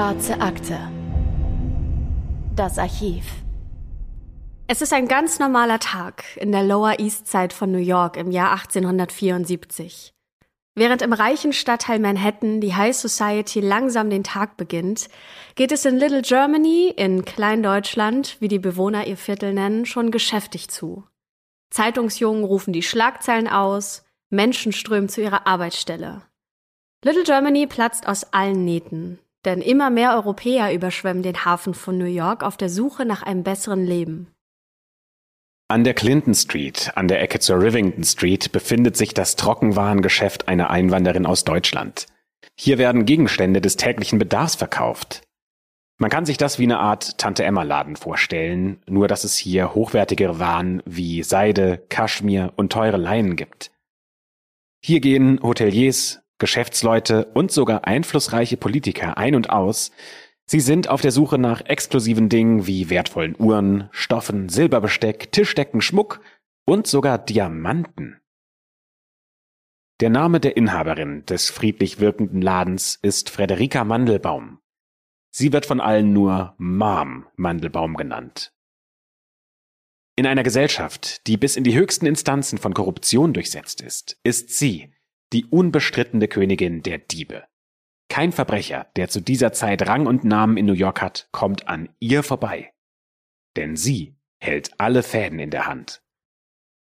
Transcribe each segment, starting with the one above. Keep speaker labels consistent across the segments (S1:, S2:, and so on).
S1: Schwarze Akte. Das Archiv.
S2: Es ist ein ganz normaler Tag in der Lower East Side von New York im Jahr 1874. Während im reichen Stadtteil Manhattan die High Society langsam den Tag beginnt, geht es in Little Germany, in Kleindeutschland, wie die Bewohner ihr Viertel nennen, schon geschäftig zu. Zeitungsjungen rufen die Schlagzeilen aus, Menschen strömen zu ihrer Arbeitsstelle. Little Germany platzt aus allen Nähten, denn immer mehr Europäer überschwemmen den Hafen von New York auf der Suche nach einem besseren Leben.
S3: An der Clinton Street, an der Ecke zur Rivington Street, befindet sich das Trockenwarengeschäft einer Einwanderin aus Deutschland. Hier werden Gegenstände des täglichen Bedarfs verkauft. Man kann sich das wie eine Art Tante Emma Laden vorstellen, nur dass es hier hochwertigere Waren wie Seide, Kaschmir und teure Leinen gibt. Hier gehen Hoteliers, Geschäftsleute und sogar einflussreiche Politiker ein und aus, Sie sind auf der Suche nach exklusiven Dingen wie wertvollen Uhren, Stoffen, Silberbesteck, Tischdecken, Schmuck und sogar Diamanten. Der Name der Inhaberin des friedlich wirkenden Ladens ist Frederika Mandelbaum. Sie wird von allen nur Mom Mandelbaum genannt. In einer Gesellschaft, die bis in die höchsten Instanzen von Korruption durchsetzt ist, ist sie die unbestrittene Königin der Diebe. Kein Verbrecher, der zu dieser Zeit Rang und Namen in New York hat, kommt an ihr vorbei. Denn sie hält alle Fäden in der Hand.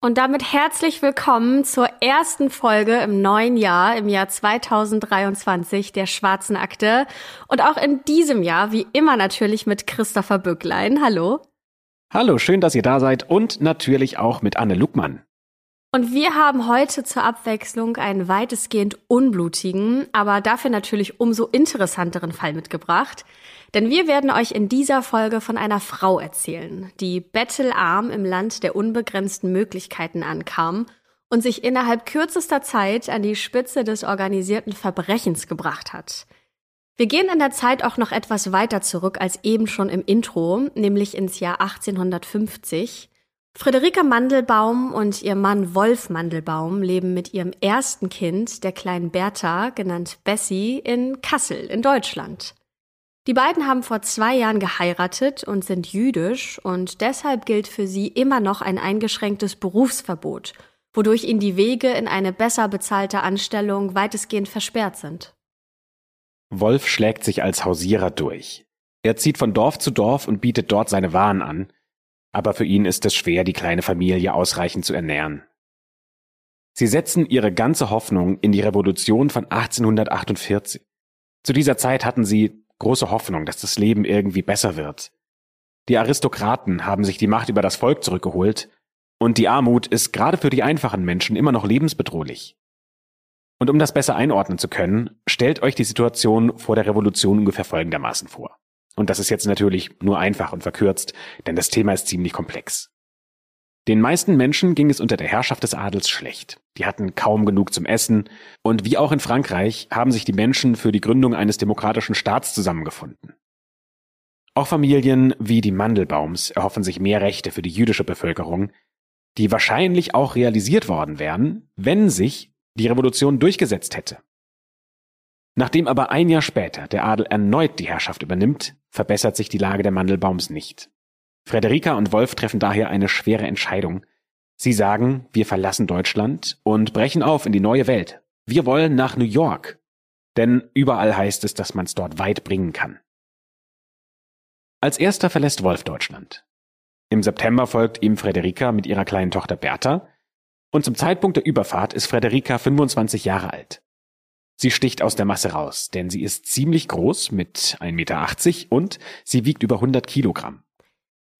S2: Und damit herzlich willkommen zur ersten Folge im neuen Jahr, im Jahr 2023 der Schwarzen Akte. Und auch in diesem Jahr, wie immer natürlich mit Christopher Bücklein. Hallo.
S3: Hallo, schön, dass ihr da seid und natürlich auch mit Anne Luckmann.
S2: Und wir haben heute zur Abwechslung einen weitestgehend unblutigen, aber dafür natürlich umso interessanteren Fall mitgebracht. Denn wir werden euch in dieser Folge von einer Frau erzählen, die bettelarm im Land der unbegrenzten Möglichkeiten ankam und sich innerhalb kürzester Zeit an die Spitze des organisierten Verbrechens gebracht hat. Wir gehen in der Zeit auch noch etwas weiter zurück als eben schon im Intro, nämlich ins Jahr 1850. Friederike Mandelbaum und ihr Mann Wolf Mandelbaum leben mit ihrem ersten Kind, der kleinen Bertha, genannt Bessie, in Kassel in Deutschland. Die beiden haben vor zwei Jahren geheiratet und sind jüdisch und deshalb gilt für sie immer noch ein eingeschränktes Berufsverbot, wodurch ihnen die Wege in eine besser bezahlte Anstellung weitestgehend versperrt sind.
S3: Wolf schlägt sich als Hausierer durch. Er zieht von Dorf zu Dorf und bietet dort seine Waren an, aber für ihn ist es schwer, die kleine Familie ausreichend zu ernähren. Sie setzen ihre ganze Hoffnung in die Revolution von 1848. Zu dieser Zeit hatten sie große Hoffnung, dass das Leben irgendwie besser wird. Die Aristokraten haben sich die Macht über das Volk zurückgeholt, und die Armut ist gerade für die einfachen Menschen immer noch lebensbedrohlich. Und um das besser einordnen zu können, stellt euch die Situation vor der Revolution ungefähr folgendermaßen vor. Und das ist jetzt natürlich nur einfach und verkürzt, denn das Thema ist ziemlich komplex. Den meisten Menschen ging es unter der Herrschaft des Adels schlecht. Die hatten kaum genug zum Essen und wie auch in Frankreich haben sich die Menschen für die Gründung eines demokratischen Staats zusammengefunden. Auch Familien wie die Mandelbaums erhoffen sich mehr Rechte für die jüdische Bevölkerung, die wahrscheinlich auch realisiert worden wären, wenn sich die Revolution durchgesetzt hätte. Nachdem aber ein Jahr später der Adel erneut die Herrschaft übernimmt, verbessert sich die Lage der Mandelbaums nicht. Frederika und Wolf treffen daher eine schwere Entscheidung. Sie sagen, wir verlassen Deutschland und brechen auf in die neue Welt. Wir wollen nach New York. Denn überall heißt es, dass man es dort weit bringen kann. Als erster verlässt Wolf Deutschland. Im September folgt ihm Frederika mit ihrer kleinen Tochter Bertha und zum Zeitpunkt der Überfahrt ist Frederika 25 Jahre alt. Sie sticht aus der Masse raus, denn sie ist ziemlich groß mit 1,80 Meter und sie wiegt über 100 Kilogramm.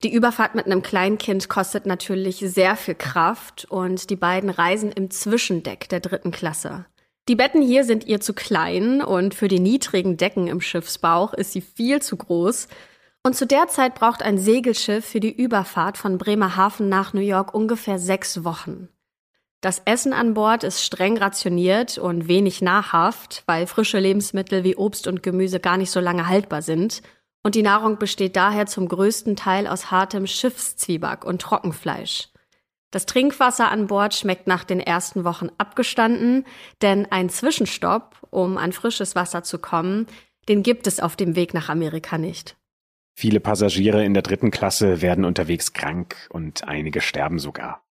S2: Die Überfahrt mit einem Kleinkind kostet natürlich sehr viel Kraft und die beiden reisen im Zwischendeck der dritten Klasse. Die Betten hier sind ihr zu klein und für die niedrigen Decken im Schiffsbauch ist sie viel zu groß. Und zu der Zeit braucht ein Segelschiff für die Überfahrt von Bremerhaven nach New York ungefähr sechs Wochen. Das Essen an Bord ist streng rationiert und wenig nahrhaft, weil frische Lebensmittel wie Obst und Gemüse gar nicht so lange haltbar sind. Und die Nahrung besteht daher zum größten Teil aus hartem Schiffszwieback und Trockenfleisch. Das Trinkwasser an Bord schmeckt nach den ersten Wochen abgestanden, denn ein Zwischenstopp, um an frisches Wasser zu kommen, Den gibt es auf dem Weg nach Amerika nicht.
S3: Viele Passagiere in der dritten Klasse werden unterwegs krank und einige sterben sogar.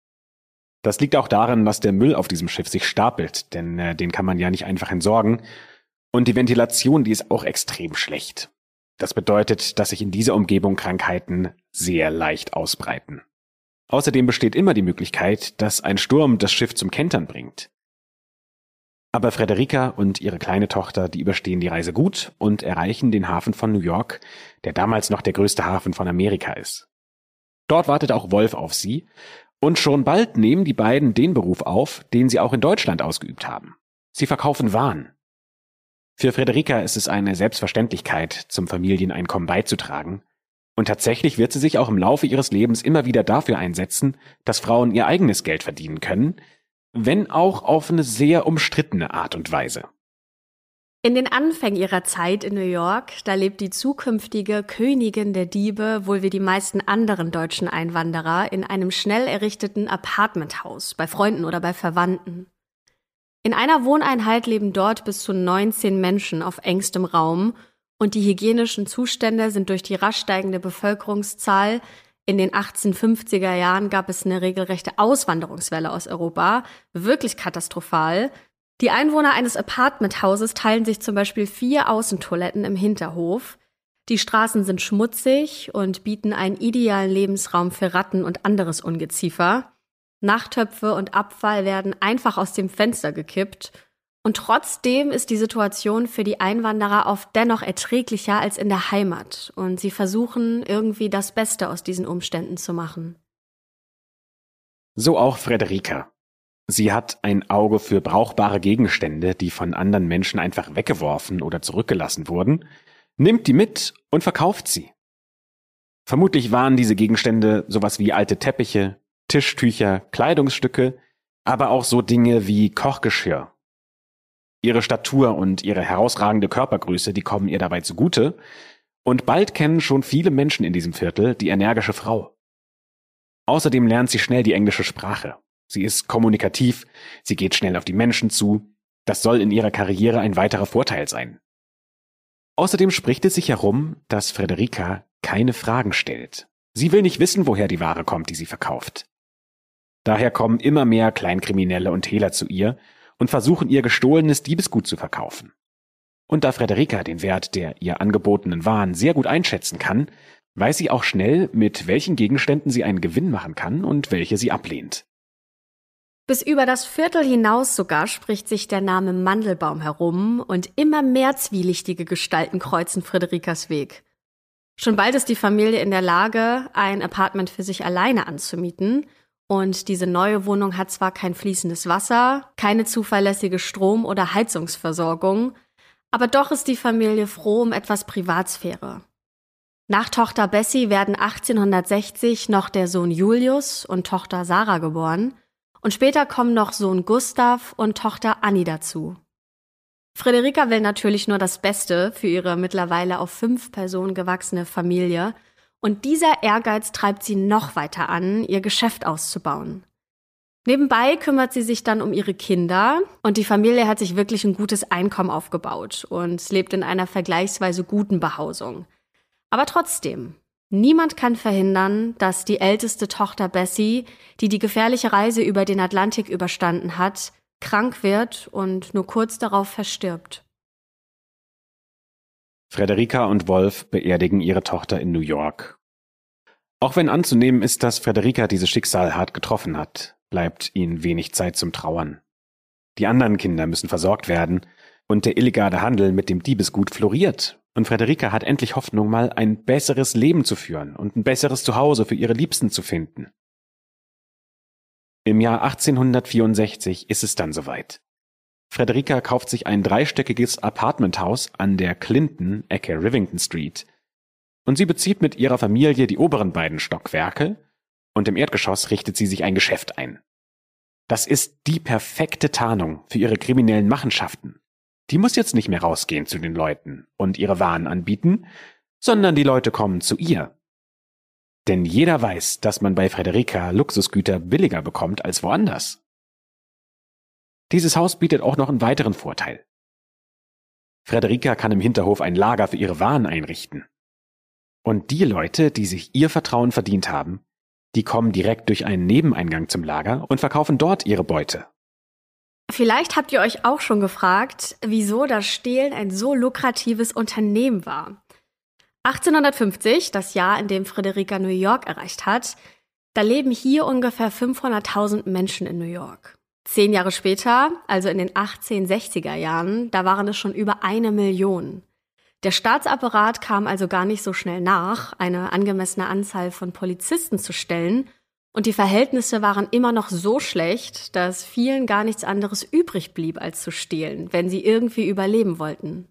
S3: Das liegt auch daran, dass der Müll auf diesem Schiff sich stapelt, denn äh, den kann man ja nicht einfach entsorgen. Und die Ventilation, die ist auch extrem schlecht. Das bedeutet, dass sich in dieser Umgebung Krankheiten sehr leicht ausbreiten. Außerdem besteht immer die Möglichkeit, dass ein Sturm das Schiff zum Kentern bringt. Aber Frederika und ihre kleine Tochter, die überstehen die Reise gut und erreichen den Hafen von New York, der damals noch der größte Hafen von Amerika ist. Dort wartet auch Wolf auf sie, und schon bald nehmen die beiden den Beruf auf, den sie auch in Deutschland ausgeübt haben. Sie verkaufen Waren. Für Frederika ist es eine Selbstverständlichkeit, zum Familieneinkommen beizutragen, und tatsächlich wird sie sich auch im Laufe ihres Lebens immer wieder dafür einsetzen, dass Frauen ihr eigenes Geld verdienen können, wenn auch auf eine sehr umstrittene Art und Weise.
S2: In den Anfängen ihrer Zeit in New York, da lebt die zukünftige Königin der Diebe wohl wie die meisten anderen deutschen Einwanderer in einem schnell errichteten Apartmenthaus bei Freunden oder bei Verwandten. In einer Wohneinheit leben dort bis zu 19 Menschen auf engstem Raum und die hygienischen Zustände sind durch die rasch steigende Bevölkerungszahl in den 1850er Jahren gab es eine regelrechte Auswanderungswelle aus Europa, wirklich katastrophal. Die Einwohner eines Apartmenthauses teilen sich zum Beispiel vier Außentoiletten im Hinterhof. Die Straßen sind schmutzig und bieten einen idealen Lebensraum für Ratten und anderes Ungeziefer. Nachttöpfe und Abfall werden einfach aus dem Fenster gekippt und trotzdem ist die Situation für die Einwanderer oft dennoch erträglicher als in der Heimat. Und sie versuchen irgendwie das Beste aus diesen Umständen zu machen.
S3: So auch Frederika. Sie hat ein Auge für brauchbare Gegenstände, die von anderen Menschen einfach weggeworfen oder zurückgelassen wurden, nimmt die mit und verkauft sie. Vermutlich waren diese Gegenstände sowas wie alte Teppiche, Tischtücher, Kleidungsstücke, aber auch so Dinge wie Kochgeschirr Ihre Statur und ihre herausragende Körpergröße, die kommen ihr dabei zugute, und bald kennen schon viele Menschen in diesem Viertel die energische Frau. Außerdem lernt sie schnell die englische Sprache. Sie ist kommunikativ, sie geht schnell auf die Menschen zu, das soll in ihrer Karriere ein weiterer Vorteil sein. Außerdem spricht es sich herum, dass Frederika keine Fragen stellt. Sie will nicht wissen, woher die Ware kommt, die sie verkauft. Daher kommen immer mehr Kleinkriminelle und Hehler zu ihr und versuchen ihr gestohlenes Diebesgut zu verkaufen. Und da Frederika den Wert der ihr angebotenen Waren sehr gut einschätzen kann, weiß sie auch schnell, mit welchen Gegenständen sie einen Gewinn machen kann und welche sie ablehnt.
S2: Bis über das Viertel hinaus sogar spricht sich der Name Mandelbaum herum und immer mehr zwielichtige Gestalten kreuzen Frederikas Weg. Schon bald ist die Familie in der Lage, ein Apartment für sich alleine anzumieten und diese neue Wohnung hat zwar kein fließendes Wasser, keine zuverlässige Strom- oder Heizungsversorgung, aber doch ist die Familie froh um etwas Privatsphäre. Nach Tochter Bessie werden 1860 noch der Sohn Julius und Tochter Sarah geboren und später kommen noch Sohn Gustav und Tochter Annie dazu. Friederika will natürlich nur das Beste für ihre mittlerweile auf fünf Personen gewachsene Familie und dieser Ehrgeiz treibt sie noch weiter an, ihr Geschäft auszubauen. Nebenbei kümmert sie sich dann um ihre Kinder und die Familie hat sich wirklich ein gutes Einkommen aufgebaut und lebt in einer vergleichsweise guten Behausung. Aber trotzdem, niemand kann verhindern, dass die älteste Tochter Bessie, die die gefährliche Reise über den Atlantik überstanden hat, krank wird und nur kurz darauf verstirbt.
S3: Frederika und Wolf beerdigen ihre Tochter in New York. Auch wenn anzunehmen ist, dass Frederika dieses Schicksal hart getroffen hat, bleibt ihnen wenig Zeit zum Trauern. Die anderen Kinder müssen versorgt werden und der illegale Handel mit dem Diebesgut floriert. Und Frederika hat endlich Hoffnung, mal ein besseres Leben zu führen und ein besseres Zuhause für ihre Liebsten zu finden. Im Jahr 1864 ist es dann soweit. Frederika kauft sich ein dreistöckiges Apartmenthaus an der Clinton, Ecke Rivington Street. Und sie bezieht mit ihrer Familie die oberen beiden Stockwerke und im Erdgeschoss richtet sie sich ein Geschäft ein. Das ist die perfekte Tarnung für ihre kriminellen Machenschaften. Die muss jetzt nicht mehr rausgehen zu den Leuten und ihre Waren anbieten, sondern die Leute kommen zu ihr. Denn jeder weiß, dass man bei Frederika Luxusgüter billiger bekommt als woanders. Dieses Haus bietet auch noch einen weiteren Vorteil. Frederika kann im Hinterhof ein Lager für ihre Waren einrichten. Und die Leute, die sich ihr Vertrauen verdient haben, die kommen direkt durch einen Nebeneingang zum Lager und verkaufen dort ihre Beute.
S2: Vielleicht habt ihr euch auch schon gefragt, wieso das Stehlen ein so lukratives Unternehmen war. 1850, das Jahr, in dem Friederika New York erreicht hat, da leben hier ungefähr 500.000 Menschen in New York. Zehn Jahre später, also in den 1860er Jahren, da waren es schon über eine Million. Der Staatsapparat kam also gar nicht so schnell nach, eine angemessene Anzahl von Polizisten zu stellen, und die Verhältnisse waren immer noch so schlecht, dass vielen gar nichts anderes übrig blieb, als zu stehlen, wenn sie irgendwie überleben wollten.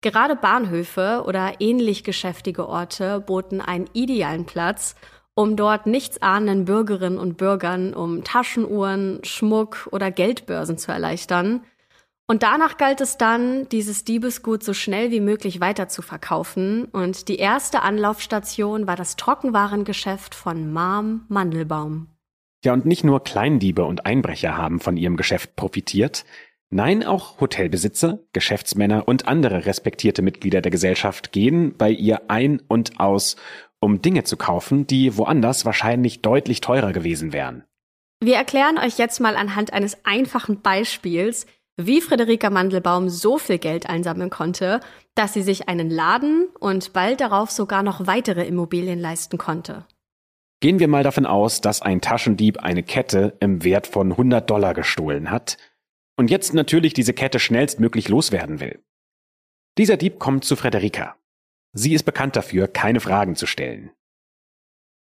S2: Gerade Bahnhöfe oder ähnlich geschäftige Orte boten einen idealen Platz, um dort nichtsahnenden Bürgerinnen und Bürgern um Taschenuhren, Schmuck oder Geldbörsen zu erleichtern. Und danach galt es dann, dieses Diebesgut so schnell wie möglich weiter zu verkaufen. Und die erste Anlaufstation war das Trockenwarengeschäft von Marm Mandelbaum.
S3: Ja, und nicht nur Kleindiebe und Einbrecher haben von ihrem Geschäft profitiert. Nein, auch Hotelbesitzer, Geschäftsmänner und andere respektierte Mitglieder der Gesellschaft gehen bei ihr ein und aus um Dinge zu kaufen, die woanders wahrscheinlich deutlich teurer gewesen wären.
S2: Wir erklären euch jetzt mal anhand eines einfachen Beispiels, wie Friederika Mandelbaum so viel Geld einsammeln konnte, dass sie sich einen Laden und bald darauf sogar noch weitere Immobilien leisten konnte.
S3: Gehen wir mal davon aus, dass ein Taschendieb eine Kette im Wert von 100 Dollar gestohlen hat und jetzt natürlich diese Kette schnellstmöglich loswerden will. Dieser Dieb kommt zu Frederika. Sie ist bekannt dafür, keine Fragen zu stellen.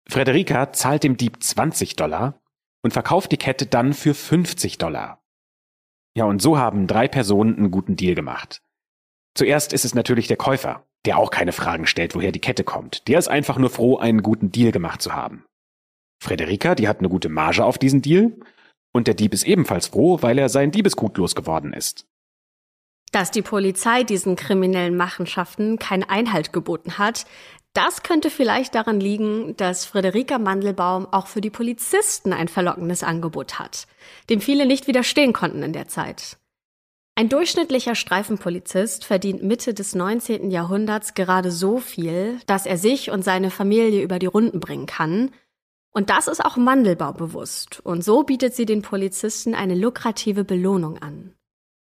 S3: Frederika zahlt dem Dieb 20 Dollar und verkauft die Kette dann für 50 Dollar. Ja, und so haben drei Personen einen guten Deal gemacht. Zuerst ist es natürlich der Käufer, der auch keine Fragen stellt, woher die Kette kommt. Der ist einfach nur froh, einen guten Deal gemacht zu haben. Frederika, die hat eine gute Marge auf diesen Deal. Und der Dieb ist ebenfalls froh, weil er sein Diebesgut losgeworden ist.
S2: Dass die Polizei diesen kriminellen Machenschaften keinen Einhalt geboten hat, das könnte vielleicht daran liegen, dass Friederika Mandelbaum auch für die Polizisten ein verlockendes Angebot hat, dem viele nicht widerstehen konnten in der Zeit. Ein durchschnittlicher Streifenpolizist verdient Mitte des 19. Jahrhunderts gerade so viel, dass er sich und seine Familie über die Runden bringen kann. Und das ist auch Mandelbaum bewusst. Und so bietet sie den Polizisten eine lukrative Belohnung an.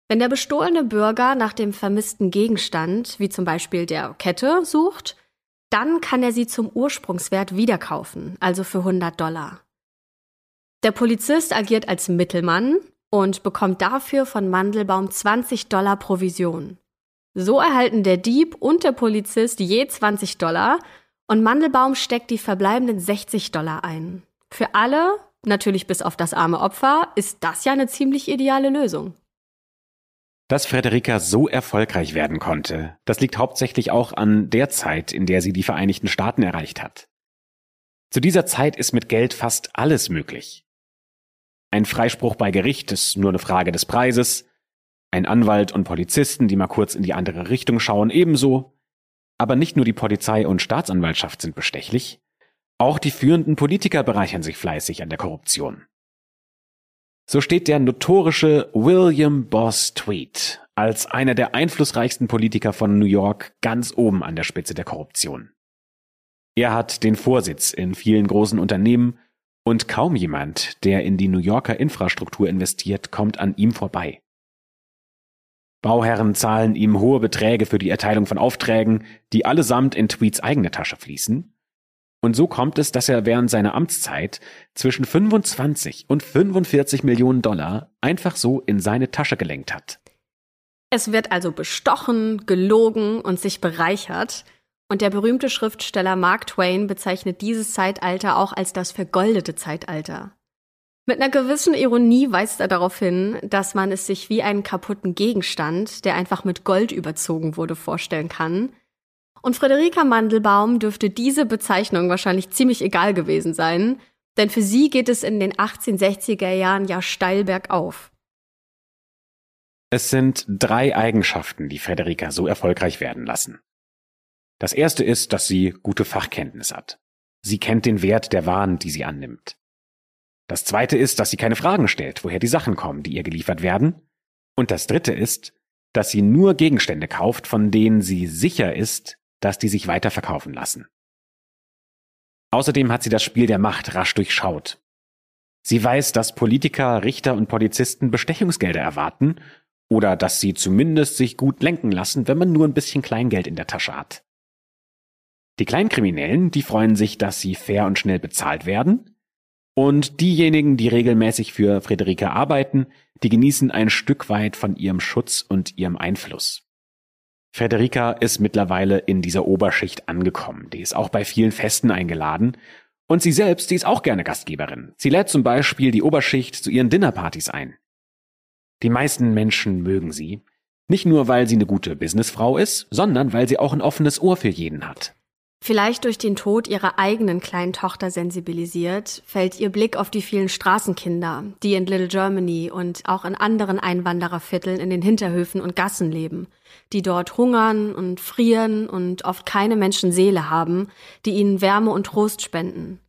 S2: Wenn der bestohlene Bürger nach dem vermissten Gegenstand, wie zum Beispiel der Kette, sucht, dann kann er sie zum Ursprungswert wiederkaufen, also für 100 Dollar. Der Polizist agiert als Mittelmann und bekommt dafür von Mandelbaum 20 Dollar Provision. So erhalten der Dieb und der Polizist je 20 Dollar und Mandelbaum steckt die verbleibenden 60 Dollar ein. Für alle, natürlich bis auf das arme Opfer, ist das ja eine ziemlich ideale Lösung.
S3: Dass Frederika so erfolgreich werden konnte, das liegt hauptsächlich auch an der Zeit, in der sie die Vereinigten Staaten erreicht hat. Zu dieser Zeit ist mit Geld fast alles möglich. Ein Freispruch bei Gericht ist nur eine Frage des Preises, ein Anwalt und Polizisten, die mal kurz in die andere Richtung schauen, ebenso. Aber nicht nur die Polizei und Staatsanwaltschaft sind bestechlich, auch die führenden Politiker bereichern sich fleißig an der Korruption. So steht der notorische William Boss Tweed als einer der einflussreichsten Politiker von New York ganz oben an der Spitze der Korruption. Er hat den Vorsitz in vielen großen Unternehmen und kaum jemand, der in die New Yorker Infrastruktur investiert, kommt an ihm vorbei. Bauherren zahlen ihm hohe Beträge für die Erteilung von Aufträgen, die allesamt in Tweeds eigene Tasche fließen, und so kommt es, dass er während seiner Amtszeit zwischen 25 und 45 Millionen Dollar einfach so in seine Tasche gelenkt hat.
S2: Es wird also bestochen, gelogen und sich bereichert. Und der berühmte Schriftsteller Mark Twain bezeichnet dieses Zeitalter auch als das vergoldete Zeitalter. Mit einer gewissen Ironie weist er darauf hin, dass man es sich wie einen kaputten Gegenstand, der einfach mit Gold überzogen wurde, vorstellen kann und Friederika Mandelbaum dürfte diese Bezeichnung wahrscheinlich ziemlich egal gewesen sein, denn für sie geht es in den 1860er Jahren ja steil bergauf.
S3: Es sind drei Eigenschaften, die Frederika so erfolgreich werden lassen. Das erste ist, dass sie gute Fachkenntnis hat. Sie kennt den Wert der Waren, die sie annimmt. Das zweite ist, dass sie keine Fragen stellt, woher die Sachen kommen, die ihr geliefert werden. Und das dritte ist, dass sie nur Gegenstände kauft, von denen sie sicher ist, dass die sich weiterverkaufen lassen. Außerdem hat sie das Spiel der Macht rasch durchschaut. Sie weiß, dass Politiker, Richter und Polizisten Bestechungsgelder erwarten oder dass sie zumindest sich gut lenken lassen, wenn man nur ein bisschen Kleingeld in der Tasche hat. Die Kleinkriminellen, die freuen sich, dass sie fair und schnell bezahlt werden. Und diejenigen, die regelmäßig für Friederike arbeiten, die genießen ein Stück weit von ihrem Schutz und ihrem Einfluss. Frederica ist mittlerweile in dieser Oberschicht angekommen. Die ist auch bei vielen Festen eingeladen. Und sie selbst, die ist auch gerne Gastgeberin. Sie lädt zum Beispiel die Oberschicht zu ihren Dinnerpartys ein. Die meisten Menschen mögen sie. Nicht nur, weil sie eine gute Businessfrau ist, sondern weil sie auch ein offenes Ohr für jeden hat.
S2: Vielleicht durch den Tod ihrer eigenen kleinen Tochter sensibilisiert, fällt ihr Blick auf die vielen Straßenkinder, die in Little Germany und auch in anderen Einwanderervierteln in den Hinterhöfen und Gassen leben, die dort hungern und frieren und oft keine Menschenseele haben, die ihnen Wärme und Trost spenden.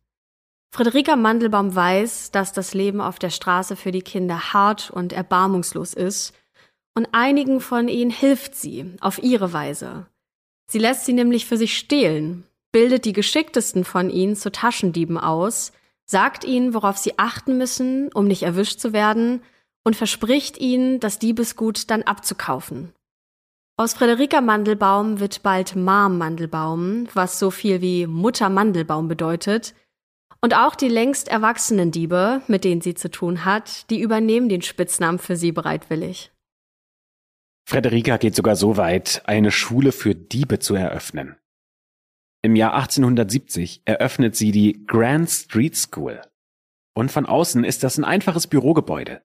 S2: Friederika Mandelbaum weiß, dass das Leben auf der Straße für die Kinder hart und erbarmungslos ist, und einigen von ihnen hilft sie auf ihre Weise. Sie lässt sie nämlich für sich stehlen, bildet die geschicktesten von ihnen zu Taschendieben aus, sagt ihnen, worauf sie achten müssen, um nicht erwischt zu werden, und verspricht ihnen, das Diebesgut dann abzukaufen. Aus Frederika Mandelbaum wird bald Mom Mandelbaum, was so viel wie Mutter Mandelbaum bedeutet. Und auch die längst erwachsenen Diebe, mit denen sie zu tun hat, die übernehmen den Spitznamen für sie bereitwillig.
S3: Frederika geht sogar so weit, eine Schule für Diebe zu eröffnen. Im Jahr 1870 eröffnet sie die Grand Street School. Und von außen ist das ein einfaches Bürogebäude.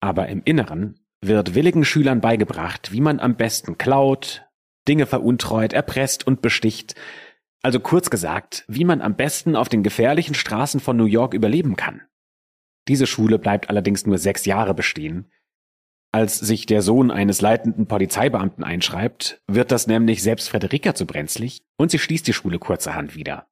S3: Aber im Inneren wird willigen Schülern beigebracht, wie man am besten klaut, Dinge veruntreut, erpresst und besticht, also kurz gesagt, wie man am besten auf den gefährlichen Straßen von New York überleben kann. Diese Schule bleibt allerdings nur sechs Jahre bestehen, als sich der Sohn eines leitenden Polizeibeamten einschreibt, wird das nämlich selbst Frederika zu brenzlig und sie schließt die Schule kurzerhand wieder.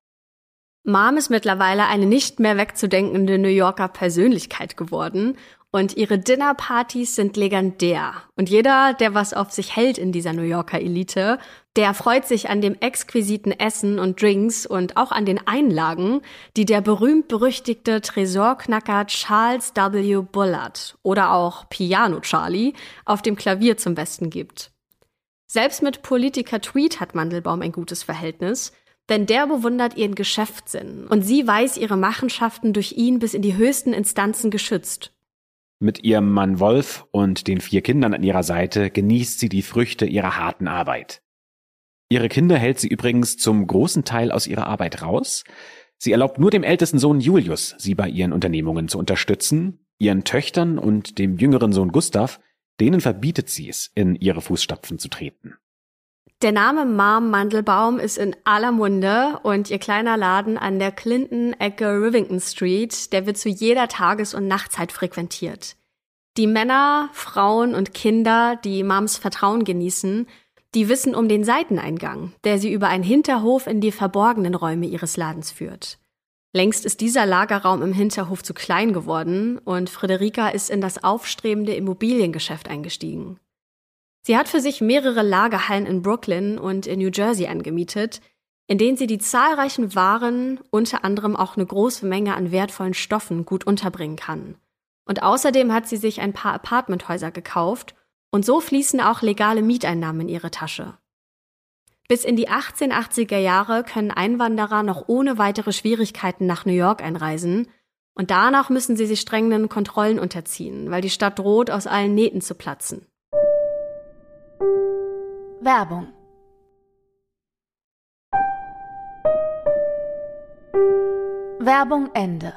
S2: Mom ist mittlerweile eine nicht mehr wegzudenkende New Yorker Persönlichkeit geworden und ihre Dinnerpartys sind legendär. Und jeder, der was auf sich hält in dieser New Yorker Elite, der freut sich an dem exquisiten Essen und Drinks und auch an den Einlagen, die der berühmt-berüchtigte Tresorknacker Charles W. Bullard oder auch Piano Charlie auf dem Klavier zum Besten gibt. Selbst mit Politiker Tweed hat Mandelbaum ein gutes Verhältnis, denn der bewundert ihren Geschäftssinn und sie weiß ihre Machenschaften durch ihn bis in die höchsten Instanzen geschützt.
S3: Mit ihrem Mann Wolf und den vier Kindern an ihrer Seite genießt sie die Früchte ihrer harten Arbeit. Ihre Kinder hält sie übrigens zum großen Teil aus ihrer Arbeit raus. Sie erlaubt nur dem ältesten Sohn Julius, sie bei ihren Unternehmungen zu unterstützen. Ihren Töchtern und dem jüngeren Sohn Gustav, denen verbietet sie es, in ihre Fußstapfen zu treten.
S2: Der Name Mom Mandelbaum ist in aller Munde und ihr kleiner Laden an der Clinton-Ecke Rivington Street, der wird zu jeder Tages- und Nachtzeit frequentiert. Die Männer, Frauen und Kinder, die Moms Vertrauen genießen, die wissen um den Seiteneingang, der sie über einen Hinterhof in die verborgenen Räume ihres Ladens führt. Längst ist dieser Lagerraum im Hinterhof zu klein geworden und Friederika ist in das aufstrebende Immobiliengeschäft eingestiegen. Sie hat für sich mehrere Lagerhallen in Brooklyn und in New Jersey angemietet, in denen sie die zahlreichen Waren, unter anderem auch eine große Menge an wertvollen Stoffen, gut unterbringen kann. Und außerdem hat sie sich ein paar Apartmenthäuser gekauft und so fließen auch legale Mieteinnahmen in ihre Tasche. Bis in die 1880er Jahre können Einwanderer noch ohne weitere Schwierigkeiten nach New York einreisen und danach müssen sie sich strengenden Kontrollen unterziehen, weil die Stadt droht, aus allen Nähten zu platzen.
S1: Werbung Werbung Ende.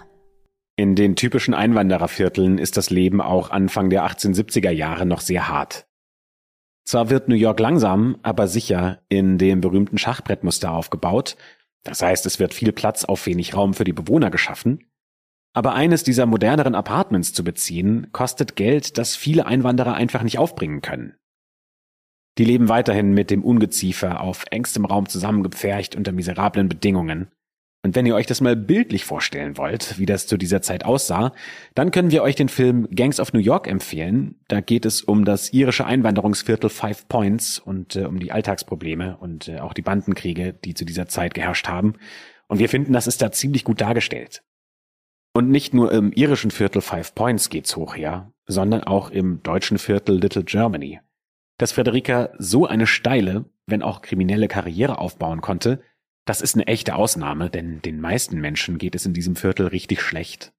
S3: In den typischen Einwanderervierteln ist das Leben auch Anfang der 1870er Jahre noch sehr hart. Zwar wird New York langsam, aber sicher in dem berühmten Schachbrettmuster aufgebaut, das heißt es wird viel Platz auf wenig Raum für die Bewohner geschaffen, aber eines dieser moderneren Apartments zu beziehen, kostet Geld, das viele Einwanderer einfach nicht aufbringen können. Die leben weiterhin mit dem Ungeziefer auf engstem Raum zusammengepfercht unter miserablen Bedingungen. Und wenn ihr euch das mal bildlich vorstellen wollt, wie das zu dieser Zeit aussah, dann können wir euch den Film Gangs of New York empfehlen. Da geht es um das irische Einwanderungsviertel Five Points und äh, um die Alltagsprobleme und äh, auch die Bandenkriege, die zu dieser Zeit geherrscht haben. Und wir finden, das ist da ziemlich gut dargestellt. Und nicht nur im irischen Viertel Five Points geht's hoch her, sondern auch im deutschen Viertel Little Germany. Dass Frederica so eine steile, wenn auch kriminelle Karriere aufbauen konnte, das ist eine echte Ausnahme, denn den meisten Menschen geht es in diesem Viertel richtig schlecht.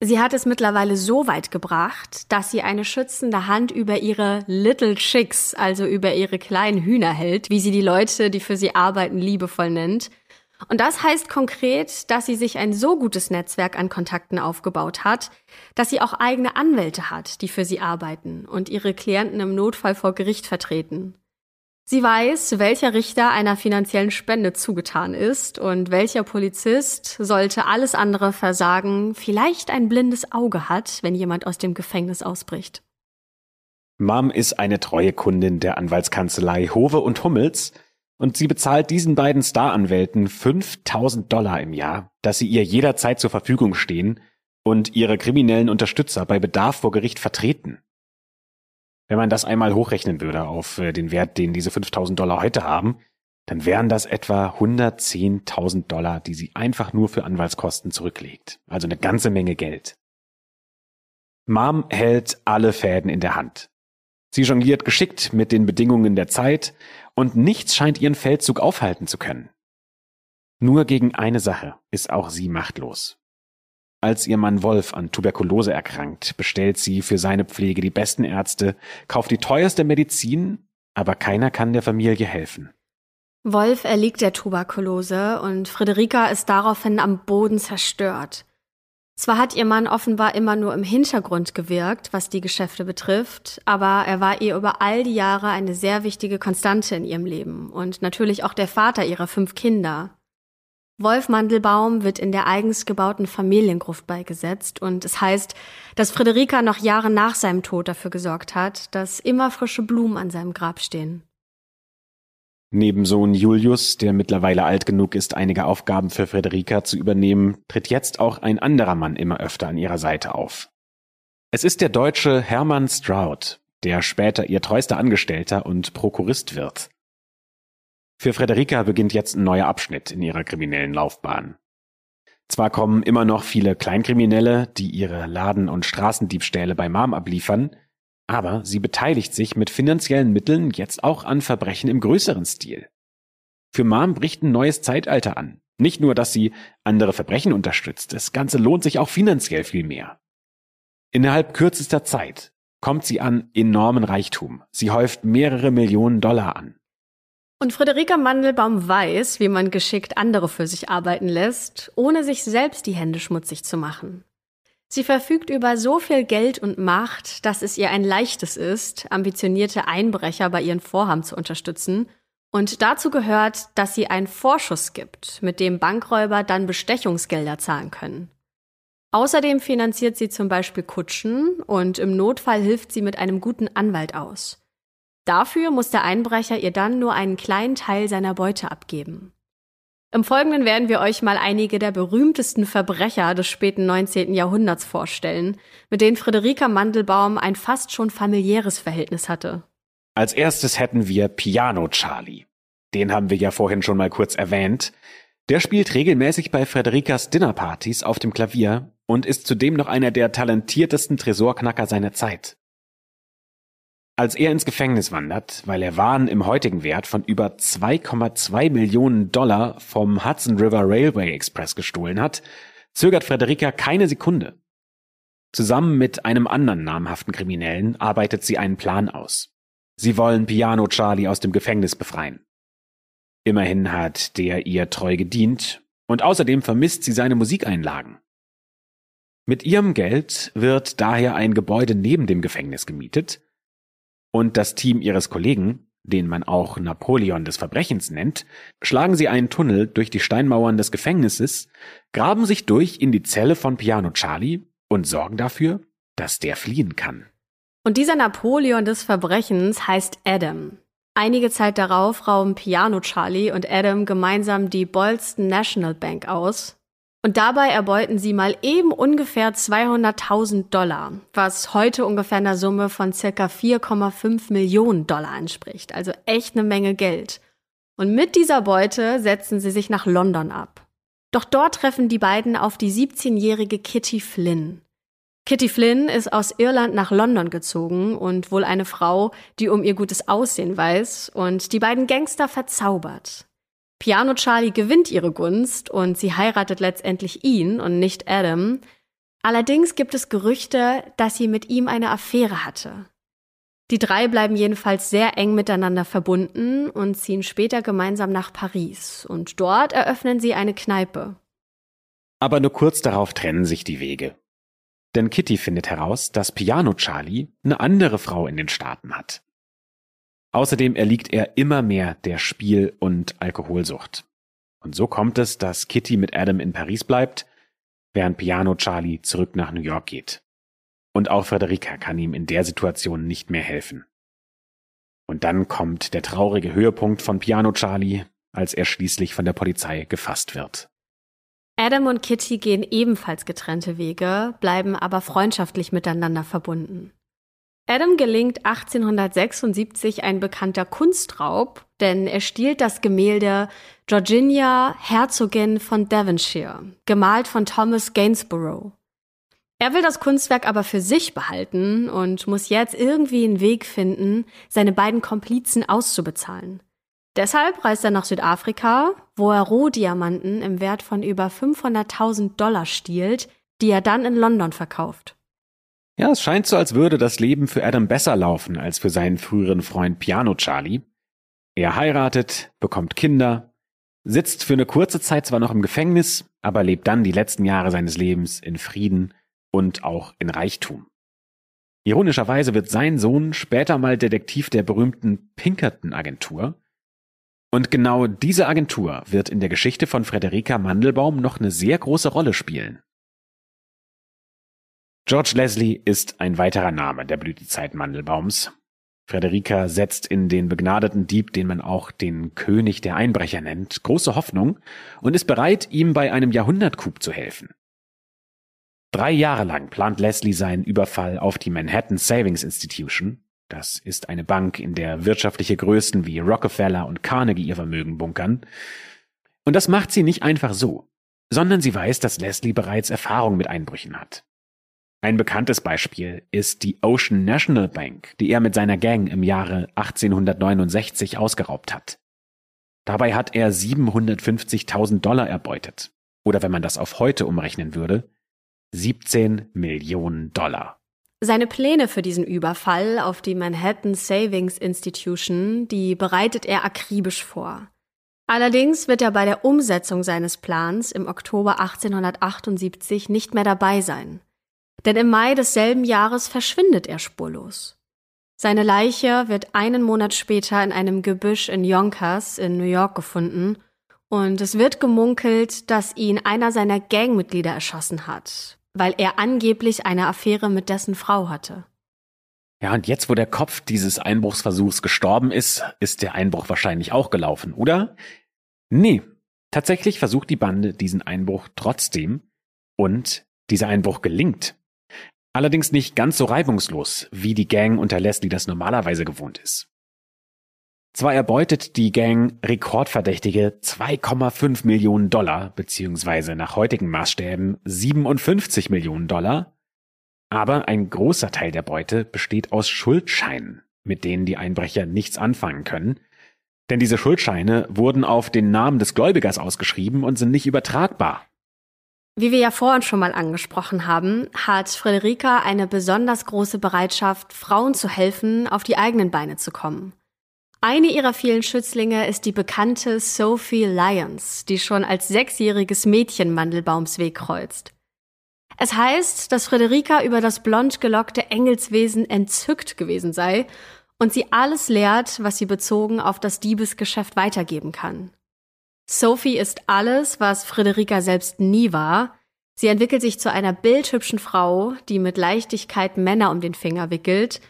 S2: Sie hat es mittlerweile so weit gebracht, dass sie eine schützende Hand über ihre Little Chicks, also über ihre kleinen Hühner hält, wie sie die Leute, die für sie arbeiten, liebevoll nennt. Und das heißt konkret, dass sie sich ein so gutes Netzwerk an Kontakten aufgebaut hat, dass sie auch eigene Anwälte hat, die für sie arbeiten und ihre Klienten im Notfall vor Gericht vertreten. Sie weiß, welcher Richter einer finanziellen Spende zugetan ist und welcher Polizist sollte alles andere versagen, vielleicht ein blindes Auge hat, wenn jemand aus dem Gefängnis ausbricht.
S3: Mom ist eine treue Kundin der Anwaltskanzlei Hove und Hummels und sie bezahlt diesen beiden Staranwälten 5000 Dollar im Jahr, dass sie ihr jederzeit zur Verfügung stehen und ihre kriminellen Unterstützer bei Bedarf vor Gericht vertreten. Wenn man das einmal hochrechnen würde auf äh, den Wert, den diese 5000 Dollar heute haben, dann wären das etwa 110.000 Dollar, die sie einfach nur für Anwaltskosten zurücklegt. Also eine ganze Menge Geld. Mom hält alle Fäden in der Hand. Sie jongliert geschickt mit den Bedingungen der Zeit und nichts scheint ihren Feldzug aufhalten zu können. Nur gegen eine Sache ist auch sie machtlos. Als ihr Mann Wolf an Tuberkulose erkrankt, bestellt sie für seine Pflege die besten Ärzte, kauft die teuerste Medizin, aber keiner kann der Familie helfen.
S2: Wolf erliegt der Tuberkulose und Friederika ist daraufhin am Boden zerstört. Zwar hat ihr Mann offenbar immer nur im Hintergrund gewirkt, was die Geschäfte betrifft, aber er war ihr über all die Jahre eine sehr wichtige Konstante in ihrem Leben und natürlich auch der Vater ihrer fünf Kinder. Wolf Mandelbaum wird in der eigens gebauten Familiengruft beigesetzt und es heißt, dass Friederika noch Jahre nach seinem Tod dafür gesorgt hat, dass immer frische Blumen an seinem Grab stehen.
S3: Neben Sohn Julius, der mittlerweile alt genug ist, einige Aufgaben für Friederika zu übernehmen, tritt jetzt auch ein anderer Mann immer öfter an ihrer Seite auf. Es ist der Deutsche Hermann Stroud, der später ihr treuster Angestellter und Prokurist wird. Für Frederika beginnt jetzt ein neuer Abschnitt in ihrer kriminellen Laufbahn. Zwar kommen immer noch viele Kleinkriminelle, die ihre Laden- und Straßendiebstähle bei Mom abliefern, aber sie beteiligt sich mit finanziellen Mitteln jetzt auch an Verbrechen im größeren Stil. Für Mom bricht ein neues Zeitalter an. Nicht nur, dass sie andere Verbrechen unterstützt, das Ganze lohnt sich auch finanziell viel mehr. Innerhalb kürzester Zeit kommt sie an enormen Reichtum. Sie häuft mehrere Millionen Dollar an.
S2: Und Friederika Mandelbaum weiß, wie man geschickt andere für sich arbeiten lässt, ohne sich selbst die Hände schmutzig zu machen. Sie verfügt über so viel Geld und Macht, dass es ihr ein leichtes ist, ambitionierte Einbrecher bei ihren Vorhaben zu unterstützen. Und dazu gehört, dass sie einen Vorschuss gibt, mit dem Bankräuber dann Bestechungsgelder zahlen können. Außerdem finanziert sie zum Beispiel Kutschen und im Notfall hilft sie mit einem guten Anwalt aus. Dafür muss der Einbrecher ihr dann nur einen kleinen Teil seiner Beute abgeben. Im Folgenden werden wir euch mal einige der berühmtesten Verbrecher des späten 19. Jahrhunderts vorstellen, mit denen Friederika Mandelbaum ein fast schon familiäres Verhältnis hatte.
S3: Als erstes hätten wir Piano Charlie. Den haben wir ja vorhin schon mal kurz erwähnt. Der spielt regelmäßig bei Frederikas Dinnerpartys auf dem Klavier und ist zudem noch einer der talentiertesten Tresorknacker seiner Zeit. Als er ins Gefängnis wandert, weil er Waren im heutigen Wert von über 2,2 Millionen Dollar vom Hudson River Railway Express gestohlen hat, zögert Frederica keine Sekunde. Zusammen mit einem anderen namhaften Kriminellen arbeitet sie einen Plan aus. Sie wollen Piano Charlie aus dem Gefängnis befreien. Immerhin hat der ihr treu gedient und außerdem vermisst sie seine Musikeinlagen. Mit ihrem Geld wird daher ein Gebäude neben dem Gefängnis gemietet, und das Team ihres Kollegen, den man auch Napoleon des Verbrechens nennt, schlagen sie einen Tunnel durch die Steinmauern des Gefängnisses, graben sich durch in die Zelle von Piano Charlie und sorgen dafür, dass der fliehen kann.
S2: Und dieser Napoleon des Verbrechens heißt Adam. Einige Zeit darauf rauben Piano Charlie und Adam gemeinsam die Boylston National Bank aus. Und dabei erbeuten sie mal eben ungefähr 200.000 Dollar, was heute ungefähr einer Summe von circa 4,5 Millionen Dollar entspricht. Also echt eine Menge Geld. Und mit dieser Beute setzen sie sich nach London ab. Doch dort treffen die beiden auf die 17-jährige Kitty Flynn. Kitty Flynn ist aus Irland nach London gezogen und wohl eine Frau, die um ihr gutes Aussehen weiß und die beiden Gangster verzaubert. Piano Charlie gewinnt ihre Gunst und sie heiratet letztendlich ihn und nicht Adam. Allerdings gibt es Gerüchte, dass sie mit ihm eine Affäre hatte. Die drei bleiben jedenfalls sehr eng miteinander verbunden und ziehen später gemeinsam nach Paris. Und dort eröffnen sie eine Kneipe.
S3: Aber nur kurz darauf trennen sich die Wege. Denn Kitty findet heraus, dass Piano Charlie eine andere Frau in den Staaten hat. Außerdem erliegt er immer mehr der Spiel- und Alkoholsucht. Und so kommt es, dass Kitty mit Adam in Paris bleibt, während Piano Charlie zurück nach New York geht. Und auch Frederica kann ihm in der Situation nicht mehr helfen. Und dann kommt der traurige Höhepunkt von Piano Charlie, als er schließlich von der Polizei gefasst wird.
S2: Adam und Kitty gehen ebenfalls getrennte Wege, bleiben aber freundschaftlich miteinander verbunden. Adam gelingt 1876 ein bekannter Kunstraub, denn er stiehlt das Gemälde Georginia, Herzogin von Devonshire, gemalt von Thomas Gainsborough. Er will das Kunstwerk aber für sich behalten und muss jetzt irgendwie einen Weg finden, seine beiden Komplizen auszubezahlen. Deshalb reist er nach Südafrika, wo er Rohdiamanten im Wert von über 500.000 Dollar stiehlt, die er dann in London verkauft.
S3: Ja, es scheint so, als würde das Leben für Adam besser laufen als für seinen früheren Freund Piano Charlie. Er heiratet, bekommt Kinder, sitzt für eine kurze Zeit zwar noch im Gefängnis, aber lebt dann die letzten Jahre seines Lebens in Frieden und auch in Reichtum. Ironischerweise wird sein Sohn später mal Detektiv der berühmten Pinkerton Agentur, und genau diese Agentur wird in der Geschichte von Frederica Mandelbaum noch eine sehr große Rolle spielen. George Leslie ist ein weiterer Name der Blütezeit Mandelbaums. Frederica setzt in den begnadeten Dieb, den man auch den König der Einbrecher nennt, große Hoffnung und ist bereit, ihm bei einem Jahrhundertcoup zu helfen. Drei Jahre lang plant Leslie seinen Überfall auf die Manhattan Savings Institution, das ist eine Bank, in der wirtschaftliche Größen wie Rockefeller und Carnegie ihr Vermögen bunkern. Und das macht sie nicht einfach so, sondern sie weiß, dass Leslie bereits Erfahrung mit Einbrüchen hat. Ein bekanntes Beispiel ist die Ocean National Bank, die er mit seiner Gang im Jahre 1869 ausgeraubt hat. Dabei hat er 750.000 Dollar erbeutet. Oder wenn man das auf heute umrechnen würde, 17 Millionen Dollar.
S2: Seine Pläne für diesen Überfall auf die Manhattan Savings Institution, die bereitet er akribisch vor. Allerdings wird er bei der Umsetzung seines Plans im Oktober 1878 nicht mehr dabei sein. Denn im Mai desselben Jahres verschwindet er spurlos. Seine Leiche wird einen Monat später in einem Gebüsch in Yonkers in New York gefunden und es wird gemunkelt, dass ihn einer seiner Gangmitglieder erschossen hat, weil er angeblich eine Affäre mit dessen Frau hatte.
S3: Ja, und jetzt, wo der Kopf dieses Einbruchsversuchs gestorben ist, ist der Einbruch wahrscheinlich auch gelaufen, oder? Nee, tatsächlich versucht die Bande diesen Einbruch trotzdem und dieser Einbruch gelingt. Allerdings nicht ganz so reibungslos, wie die Gang unter Leslie das normalerweise gewohnt ist. Zwar erbeutet die Gang rekordverdächtige 2,5 Millionen Dollar, beziehungsweise nach heutigen Maßstäben 57 Millionen Dollar, aber ein großer Teil der Beute besteht aus Schuldscheinen, mit denen die Einbrecher nichts anfangen können, denn diese Schuldscheine wurden auf den Namen des Gläubigers ausgeschrieben und sind nicht übertragbar.
S2: Wie wir ja vorhin schon mal angesprochen haben, hat Friederika eine besonders große Bereitschaft, Frauen zu helfen, auf die eigenen Beine zu kommen. Eine ihrer vielen Schützlinge ist die bekannte Sophie Lyons, die schon als sechsjähriges Mädchen Mandelbaums Weg kreuzt. Es heißt, dass Friederika über das blond gelockte Engelswesen entzückt gewesen sei und sie alles lehrt, was sie bezogen auf das Diebesgeschäft weitergeben kann. Sophie ist alles, was Friederika selbst nie war. Sie entwickelt sich zu einer bildhübschen Frau, die mit Leichtigkeit Männer um den Finger wickelt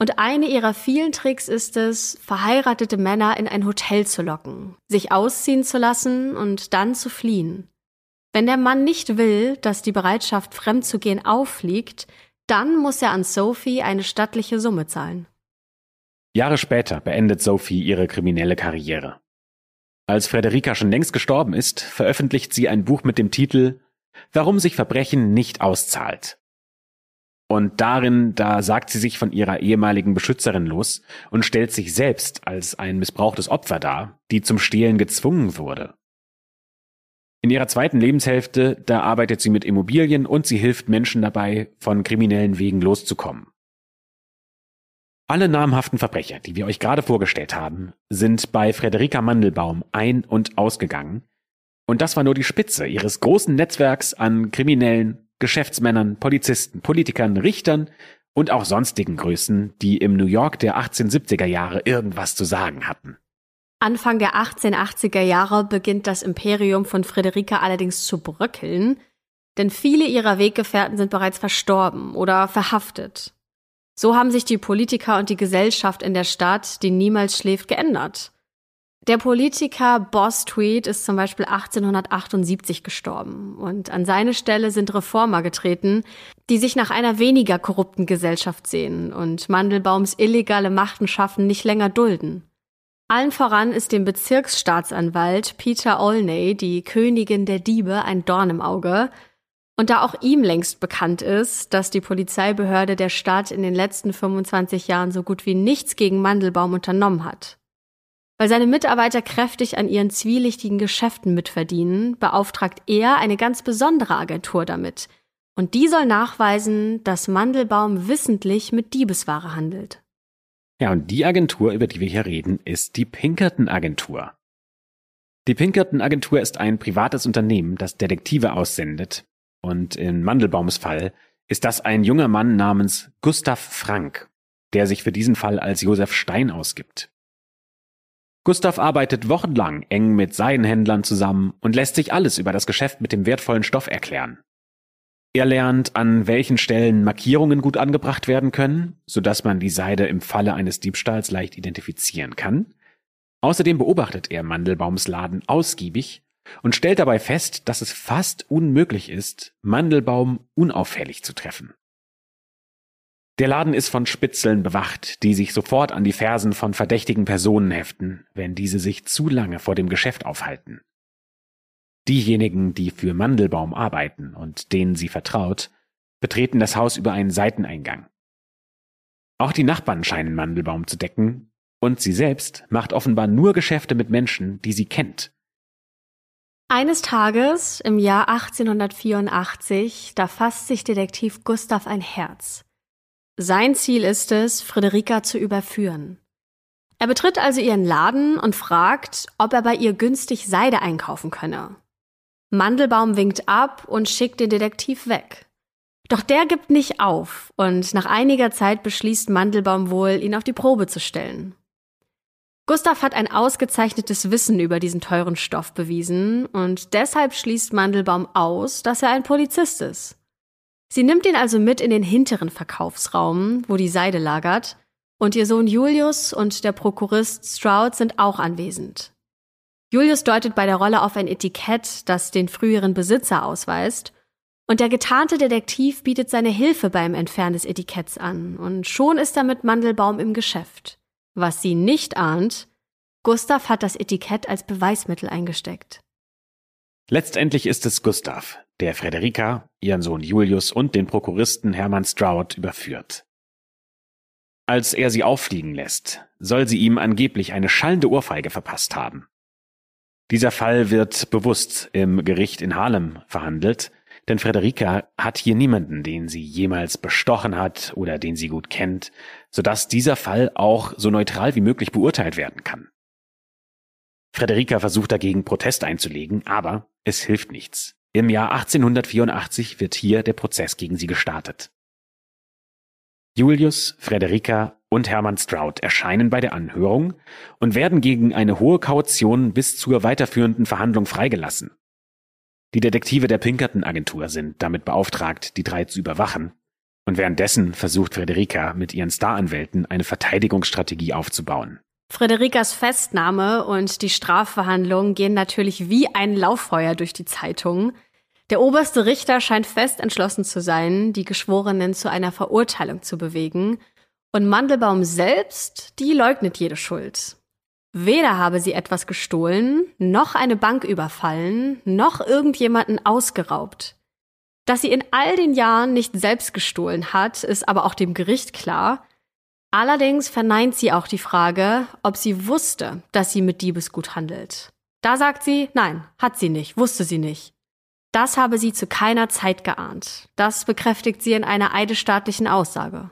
S2: Und eine ihrer vielen Tricks ist es, verheiratete Männer in ein Hotel zu locken, sich ausziehen zu lassen und dann zu fliehen. Wenn der Mann nicht will, dass die Bereitschaft, fremd zu gehen, auffliegt, dann muss er an Sophie eine stattliche Summe zahlen.
S3: Jahre später beendet Sophie ihre kriminelle Karriere. Als Frederika schon längst gestorben ist, veröffentlicht sie ein Buch mit dem Titel Warum sich Verbrechen nicht auszahlt. Und darin, da sagt sie sich von ihrer ehemaligen Beschützerin los und stellt sich selbst als ein missbrauchtes Opfer dar, die zum Stehlen gezwungen wurde. In ihrer zweiten Lebenshälfte, da arbeitet sie mit Immobilien und sie hilft Menschen dabei, von kriminellen Wegen loszukommen. Alle namhaften Verbrecher, die wir euch gerade vorgestellt haben, sind bei Frederika Mandelbaum ein- und ausgegangen. Und das war nur die Spitze ihres großen Netzwerks an Kriminellen, Geschäftsmännern, Polizisten, Politikern, Richtern und auch sonstigen Größen, die im New York der 1870er Jahre irgendwas zu sagen hatten.
S2: Anfang der 1880er Jahre beginnt das Imperium von Friederike allerdings zu bröckeln, denn viele ihrer Weggefährten sind bereits verstorben oder verhaftet. So haben sich die Politiker und die Gesellschaft in der Stadt, die niemals schläft, geändert. Der Politiker Boss Tweed ist zum Beispiel 1878 gestorben und an seine Stelle sind Reformer getreten, die sich nach einer weniger korrupten Gesellschaft sehen und Mandelbaums illegale Machtenschaften nicht länger dulden. Allen voran ist dem Bezirksstaatsanwalt Peter Olney die Königin der Diebe ein Dorn im Auge. Und da auch ihm längst bekannt ist, dass die Polizeibehörde der Stadt in den letzten 25 Jahren so gut wie nichts gegen Mandelbaum unternommen hat. Weil seine Mitarbeiter kräftig an ihren zwielichtigen Geschäften mitverdienen, beauftragt er eine ganz besondere Agentur damit. Und die soll nachweisen, dass Mandelbaum wissentlich mit Diebesware handelt.
S3: Ja, und die Agentur, über die wir hier reden, ist die Pinkerton Agentur. Die Pinkerton Agentur ist ein privates Unternehmen, das Detektive aussendet. Und in Mandelbaums Fall ist das ein junger Mann namens Gustav Frank, der sich für diesen Fall als Josef Stein ausgibt. Gustav arbeitet wochenlang eng mit Seidenhändlern zusammen und lässt sich alles über das Geschäft mit dem wertvollen Stoff erklären. Er lernt, an welchen Stellen Markierungen gut angebracht werden können, sodass man die Seide im Falle eines Diebstahls leicht identifizieren kann. Außerdem beobachtet er Mandelbaums Laden ausgiebig und stellt dabei fest, dass es fast unmöglich ist, Mandelbaum unauffällig zu treffen. Der Laden ist von Spitzeln bewacht, die sich sofort an die Fersen von verdächtigen Personen heften, wenn diese sich zu lange vor dem Geschäft aufhalten. Diejenigen, die für Mandelbaum arbeiten und denen sie vertraut, betreten das Haus über einen Seiteneingang. Auch die Nachbarn scheinen Mandelbaum zu decken, und sie selbst macht offenbar nur Geschäfte mit Menschen, die sie kennt.
S2: Eines Tages im Jahr 1884, da fasst sich Detektiv Gustav ein Herz. Sein Ziel ist es, Friederika zu überführen. Er betritt also ihren Laden und fragt, ob er bei ihr günstig Seide einkaufen könne. Mandelbaum winkt ab und schickt den Detektiv weg. Doch der gibt nicht auf und nach einiger Zeit beschließt Mandelbaum wohl, ihn auf die Probe zu stellen. Gustav hat ein ausgezeichnetes Wissen über diesen teuren Stoff bewiesen und deshalb schließt Mandelbaum aus, dass er ein Polizist ist. Sie nimmt ihn also mit in den hinteren Verkaufsraum, wo die Seide lagert, und ihr Sohn Julius und der Prokurist Stroud sind auch anwesend. Julius deutet bei der Rolle auf ein Etikett, das den früheren Besitzer ausweist, und der getarnte Detektiv bietet seine Hilfe beim Entfernen des Etiketts an, und schon ist er mit Mandelbaum im Geschäft. Was sie nicht ahnt, Gustav hat das Etikett als Beweismittel eingesteckt.
S3: Letztendlich ist es Gustav, der Frederika, ihren Sohn Julius und den Prokuristen Hermann Stroud überführt. Als er sie auffliegen lässt, soll sie ihm angeblich eine schallende Ohrfeige verpasst haben. Dieser Fall wird bewusst im Gericht in Harlem verhandelt, denn Frederika hat hier niemanden, den sie jemals bestochen hat oder den sie gut kennt, sodass dieser Fall auch so neutral wie möglich beurteilt werden kann. Frederika versucht dagegen Protest einzulegen, aber es hilft nichts. Im Jahr 1884 wird hier der Prozess gegen sie gestartet. Julius, Frederika und Hermann Stroud erscheinen bei der Anhörung und werden gegen eine hohe Kaution bis zur weiterführenden Verhandlung freigelassen. Die Detektive der Pinkerton Agentur sind damit beauftragt, die drei zu überwachen, Und währenddessen versucht Frederika mit ihren Staranwälten eine Verteidigungsstrategie aufzubauen.
S2: Frederikas Festnahme und die Strafverhandlung gehen natürlich wie ein Lauffeuer durch die Zeitungen. Der oberste Richter scheint fest entschlossen zu sein, die Geschworenen zu einer Verurteilung zu bewegen. Und Mandelbaum selbst, die leugnet jede Schuld. Weder habe sie etwas gestohlen, noch eine Bank überfallen, noch irgendjemanden ausgeraubt. Dass sie in all den Jahren nicht selbst gestohlen hat, ist aber auch dem Gericht klar. Allerdings verneint sie auch die Frage, ob sie wusste, dass sie mit Diebesgut handelt. Da sagt sie, nein, hat sie nicht, wusste sie nicht. Das habe sie zu keiner Zeit geahnt. Das bekräftigt sie in einer eidesstaatlichen Aussage.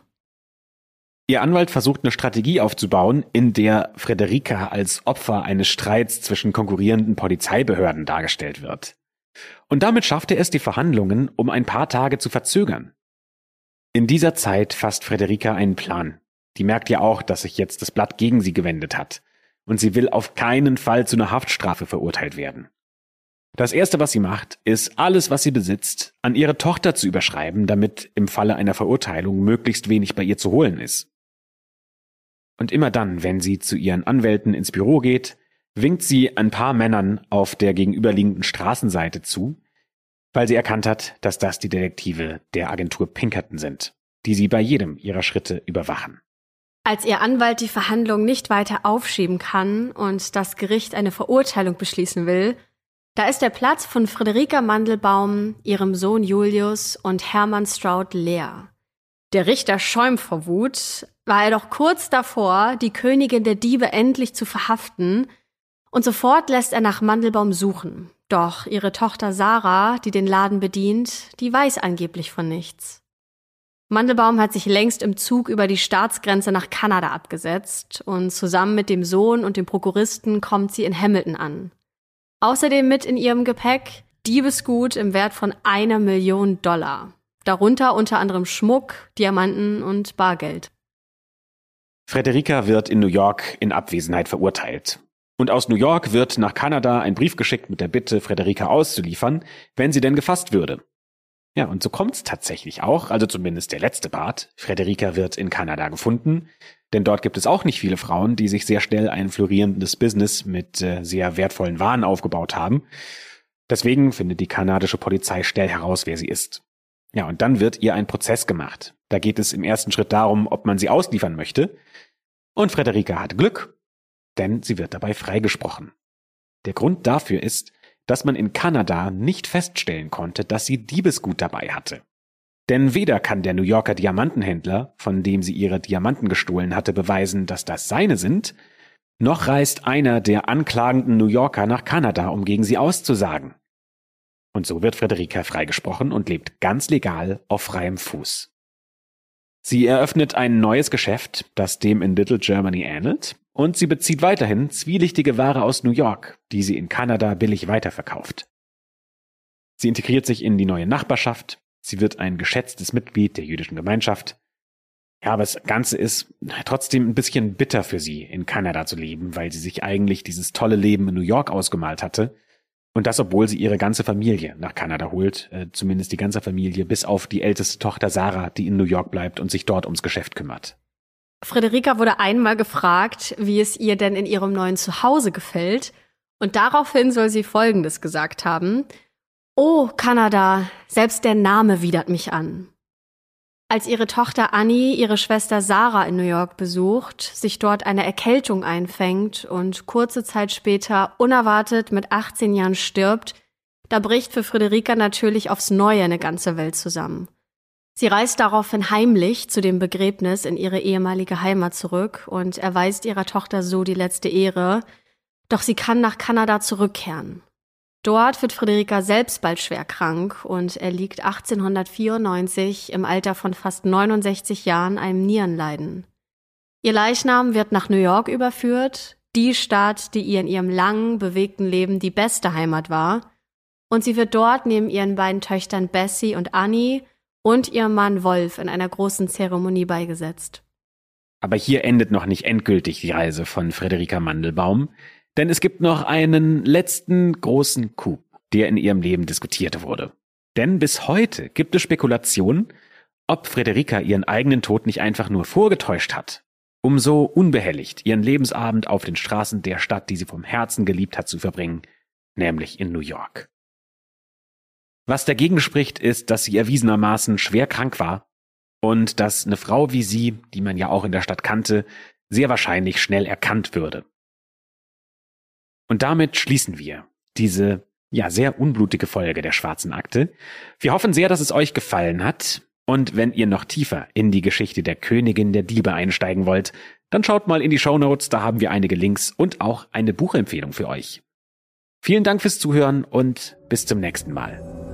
S3: Ihr Anwalt versucht eine Strategie aufzubauen, in der Frederika als Opfer eines Streits zwischen konkurrierenden Polizeibehörden dargestellt wird. Und damit schafft er es, die Verhandlungen um ein paar Tage zu verzögern. In dieser Zeit fasst Frederika einen Plan. Die merkt ja auch, dass sich jetzt das Blatt gegen sie gewendet hat. Und sie will auf keinen Fall zu einer Haftstrafe verurteilt werden. Das erste, was sie macht, ist, alles, was sie besitzt, an ihre Tochter zu überschreiben, damit im Falle einer Verurteilung möglichst wenig bei ihr zu holen ist. Und immer dann, wenn sie zu ihren Anwälten ins Büro geht, winkt sie ein paar Männern auf der gegenüberliegenden Straßenseite zu, weil sie erkannt hat, dass das die Detektive der Agentur Pinkerton sind, die sie bei jedem ihrer Schritte überwachen.
S2: Als ihr Anwalt die Verhandlung nicht weiter aufschieben kann und das Gericht eine Verurteilung beschließen will, da ist der Platz von Friederika Mandelbaum, ihrem Sohn Julius und Hermann Stroud leer. Der Richter schäumt vor Wut, war er doch kurz davor, die Königin der Diebe endlich zu verhaften, und sofort lässt er nach Mandelbaum suchen. Doch ihre Tochter Sarah, die den Laden bedient, die weiß angeblich von nichts. Mandelbaum hat sich längst im Zug über die Staatsgrenze nach Kanada abgesetzt und zusammen mit dem Sohn und dem Prokuristen kommt sie in Hamilton an. Außerdem mit in ihrem Gepäck Diebesgut im Wert von einer Million Dollar. Darunter unter anderem Schmuck, Diamanten und Bargeld.
S3: Frederika wird in New York in Abwesenheit verurteilt. Und aus New York wird nach Kanada ein Brief geschickt mit der Bitte, Frederika auszuliefern, wenn sie denn gefasst würde. Ja, und so kommt's tatsächlich auch, also zumindest der letzte Part. Frederika wird in Kanada gefunden, denn dort gibt es auch nicht viele Frauen, die sich sehr schnell ein florierendes Business mit äh, sehr wertvollen Waren aufgebaut haben. Deswegen findet die kanadische Polizei schnell heraus, wer sie ist. Ja, und dann wird ihr ein Prozess gemacht. Da geht es im ersten Schritt darum, ob man sie ausliefern möchte. Und Frederika hat Glück, denn sie wird dabei freigesprochen. Der Grund dafür ist, dass man in Kanada nicht feststellen konnte, dass sie Diebesgut dabei hatte. Denn weder kann der New Yorker Diamantenhändler, von dem sie ihre Diamanten gestohlen hatte, beweisen, dass das seine sind, noch reist einer der anklagenden New Yorker nach Kanada, um gegen sie auszusagen. Und so wird Frederika freigesprochen und lebt ganz legal auf freiem Fuß. Sie eröffnet ein neues Geschäft, das dem in Little Germany ähnelt, und sie bezieht weiterhin zwielichtige Ware aus New York, die sie in Kanada billig weiterverkauft. Sie integriert sich in die neue Nachbarschaft, sie wird ein geschätztes Mitglied der jüdischen Gemeinschaft. Ja, aber das Ganze ist trotzdem ein bisschen bitter für sie, in Kanada zu leben, weil sie sich eigentlich dieses tolle Leben in New York ausgemalt hatte und das, obwohl sie ihre ganze Familie nach Kanada holt, äh, zumindest die ganze Familie, bis auf die älteste Tochter Sarah, die in New York bleibt und sich dort ums Geschäft kümmert.
S2: Frederika wurde einmal gefragt, wie es ihr denn in ihrem neuen Zuhause gefällt. Und daraufhin soll sie Folgendes gesagt haben. Oh, Kanada, selbst der Name widert mich an. Als ihre Tochter Annie ihre Schwester Sarah in New York besucht, sich dort eine Erkältung einfängt und kurze Zeit später unerwartet mit 18 Jahren stirbt, da bricht für Friederika natürlich aufs Neue eine ganze Welt zusammen. Sie reist daraufhin heimlich zu dem Begräbnis in ihre ehemalige Heimat zurück und erweist ihrer Tochter so die letzte Ehre, doch sie kann nach Kanada zurückkehren. Dort wird Friederika selbst bald schwer krank und er liegt 1894 im Alter von fast 69 Jahren einem Nierenleiden. Ihr Leichnam wird nach New York überführt, die Stadt, die ihr in ihrem langen, bewegten Leben die beste Heimat war, und sie wird dort neben ihren beiden Töchtern Bessie und Annie und ihrem Mann Wolf in einer großen Zeremonie beigesetzt.
S3: Aber hier endet noch nicht endgültig die Reise von Friederika Mandelbaum, denn es gibt noch einen letzten großen Coup, der in ihrem Leben diskutiert wurde. Denn bis heute gibt es Spekulationen, ob Frederika ihren eigenen Tod nicht einfach nur vorgetäuscht hat, um so unbehelligt ihren Lebensabend auf den Straßen der Stadt, die sie vom Herzen geliebt hat, zu verbringen, nämlich in New York. Was dagegen spricht, ist, dass sie erwiesenermaßen schwer krank war und dass eine Frau wie sie, die man ja auch in der Stadt kannte, sehr wahrscheinlich schnell erkannt würde. Und damit schließen wir diese ja sehr unblutige Folge der schwarzen Akte. Wir hoffen sehr, dass es euch gefallen hat. Und wenn ihr noch tiefer in die Geschichte der Königin der Diebe einsteigen wollt, dann schaut mal in die Show Notes, da haben wir einige Links und auch eine Buchempfehlung für euch. Vielen Dank fürs Zuhören und bis zum nächsten Mal.